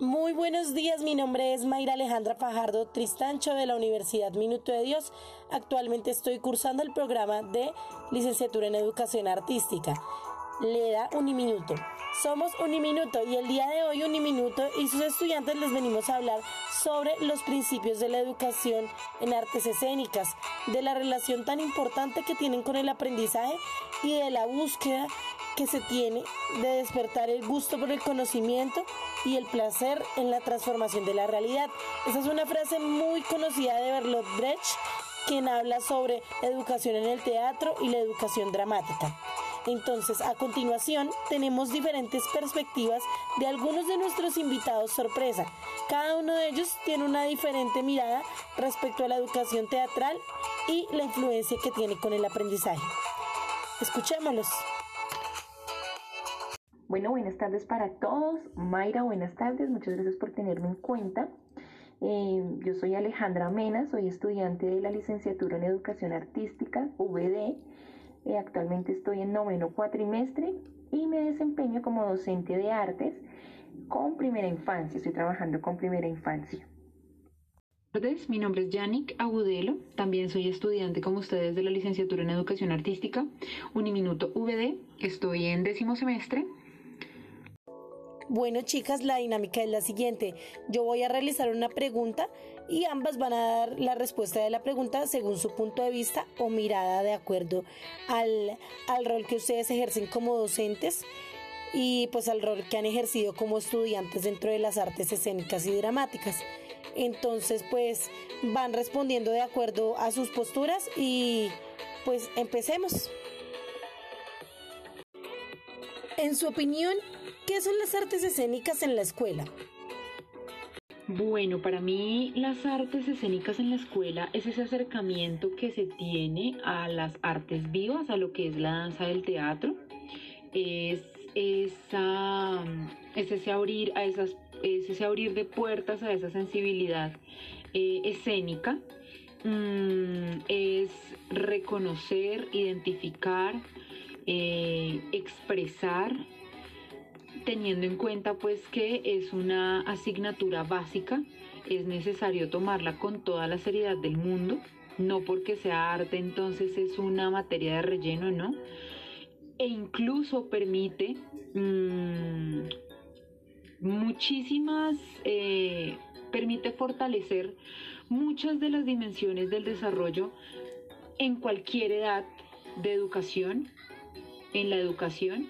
Muy buenos días, mi nombre es Mayra Alejandra Fajardo Tristancho de la Universidad Minuto de Dios. Actualmente estoy cursando el programa de licenciatura en educación artística. Le da Uniminuto. Somos Uniminuto y el día de hoy Uniminuto y sus estudiantes les venimos a hablar sobre los principios de la educación en artes escénicas, de la relación tan importante que tienen con el aprendizaje y de la búsqueda que se tiene de despertar el gusto por el conocimiento y el placer en la transformación de la realidad. Esa es una frase muy conocida de Bertolt Brecht, quien habla sobre educación en el teatro y la educación dramática. Entonces, a continuación, tenemos diferentes perspectivas de algunos de nuestros invitados sorpresa. Cada uno de ellos tiene una diferente mirada respecto a la educación teatral y la influencia que tiene con el aprendizaje. Escuchémoslos. Bueno, buenas tardes para todos. Mayra, buenas tardes. Muchas gracias por tenerme en cuenta. Eh, yo soy Alejandra Mena, soy estudiante de la licenciatura en Educación Artística, VD. Eh, actualmente estoy en noveno cuatrimestre y me desempeño como docente de artes con primera infancia. Estoy trabajando con primera infancia. tardes, mi nombre es Yannick Agudelo, también soy estudiante como ustedes de la licenciatura en Educación Artística, Uniminuto VD, estoy en décimo semestre bueno, chicas, la dinámica es la siguiente. Yo voy a realizar una pregunta y ambas van a dar la respuesta de la pregunta según su punto de vista o mirada de acuerdo al, al rol que ustedes ejercen como docentes y pues al rol que han ejercido como estudiantes dentro de las artes escénicas y dramáticas. Entonces, pues van respondiendo de acuerdo a sus posturas y pues empecemos. En su opinión, ¿Qué son las artes escénicas en la escuela? Bueno, para mí las artes escénicas en la escuela es ese acercamiento que se tiene a las artes vivas, a lo que es la danza del teatro. Es, esa, es ese abrir a esas es ese abrir de puertas a esa sensibilidad eh, escénica. Mm, es reconocer, identificar, eh, expresar teniendo en cuenta pues que es una asignatura básica, es necesario tomarla con toda la seriedad del mundo, no porque sea arte entonces es una materia de relleno, ¿no? E incluso permite mm, muchísimas, eh, permite fortalecer muchas de las dimensiones del desarrollo en cualquier edad de educación, en la educación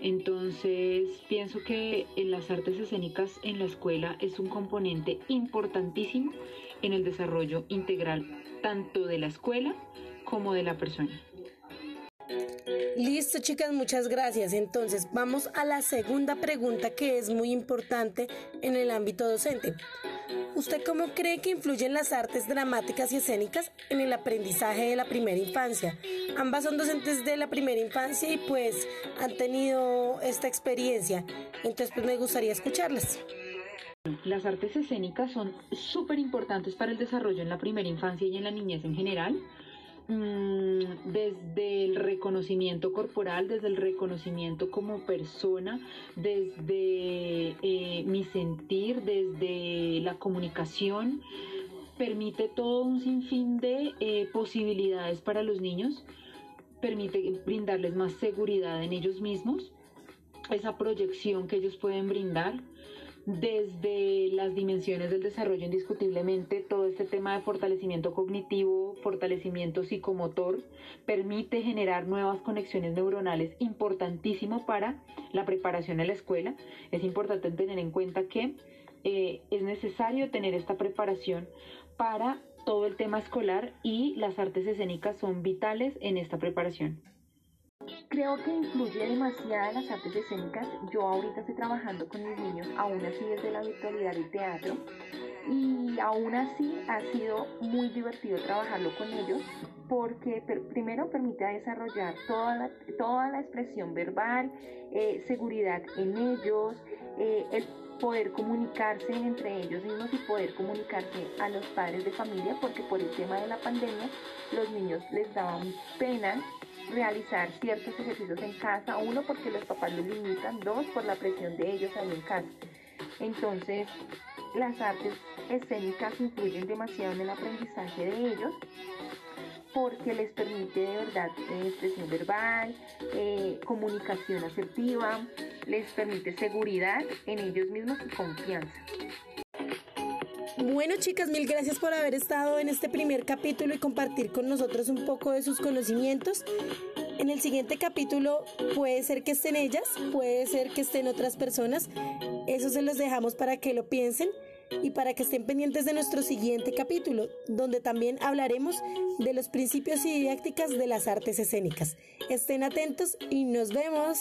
entonces, pienso que en las artes escénicas en la escuela es un componente importantísimo en el desarrollo integral tanto de la escuela como de la persona. Listo, chicas, muchas gracias. Entonces, vamos a la segunda pregunta que es muy importante en el ámbito docente. ¿Usted cómo cree que influyen las artes dramáticas y escénicas en el aprendizaje de la primera infancia? Ambas son docentes de la primera infancia y pues han tenido esta experiencia. Entonces pues me gustaría escucharlas. Las artes escénicas son súper importantes para el desarrollo en la primera infancia y en la niñez en general Mm, desde el reconocimiento corporal, desde el reconocimiento como persona, desde eh, mi sentir, desde la comunicación, permite todo un sinfín de eh, posibilidades para los niños, permite brindarles más seguridad en ellos mismos, esa proyección que ellos pueden brindar desde las dimensiones del desarrollo indiscutiblemente todo este tema de fortalecimiento cognitivo, fortalecimiento psicomotor, permite generar nuevas conexiones neuronales importantísimo para la preparación a la escuela. Es importante tener en cuenta que eh, es necesario tener esta preparación para todo el tema escolar y las artes escénicas son vitales en esta preparación. Creo que influye demasiado las artes escénicas. Yo ahorita estoy trabajando con mis niños, aún así desde la virtualidad del teatro. Y aún así ha sido muy divertido trabajarlo con ellos porque primero permite desarrollar toda la, toda la expresión verbal, eh, seguridad en ellos, eh, el poder comunicarse entre ellos mismos y poder comunicarse a los padres de familia porque por el tema de la pandemia los niños les daban pena realizar ciertos ejercicios en casa, uno porque los papás los limitan, dos por la presión de ellos ahí en casa. Entonces, las artes escénicas influyen demasiado en el aprendizaje de ellos porque les permite de verdad eh, expresión verbal, eh, comunicación asertiva, les permite seguridad en ellos mismos y confianza. Bueno chicas, mil gracias por haber estado en este primer capítulo y compartir con nosotros un poco de sus conocimientos. En el siguiente capítulo puede ser que estén ellas, puede ser que estén otras personas. Eso se los dejamos para que lo piensen y para que estén pendientes de nuestro siguiente capítulo, donde también hablaremos de los principios y didácticas de las artes escénicas. Estén atentos y nos vemos.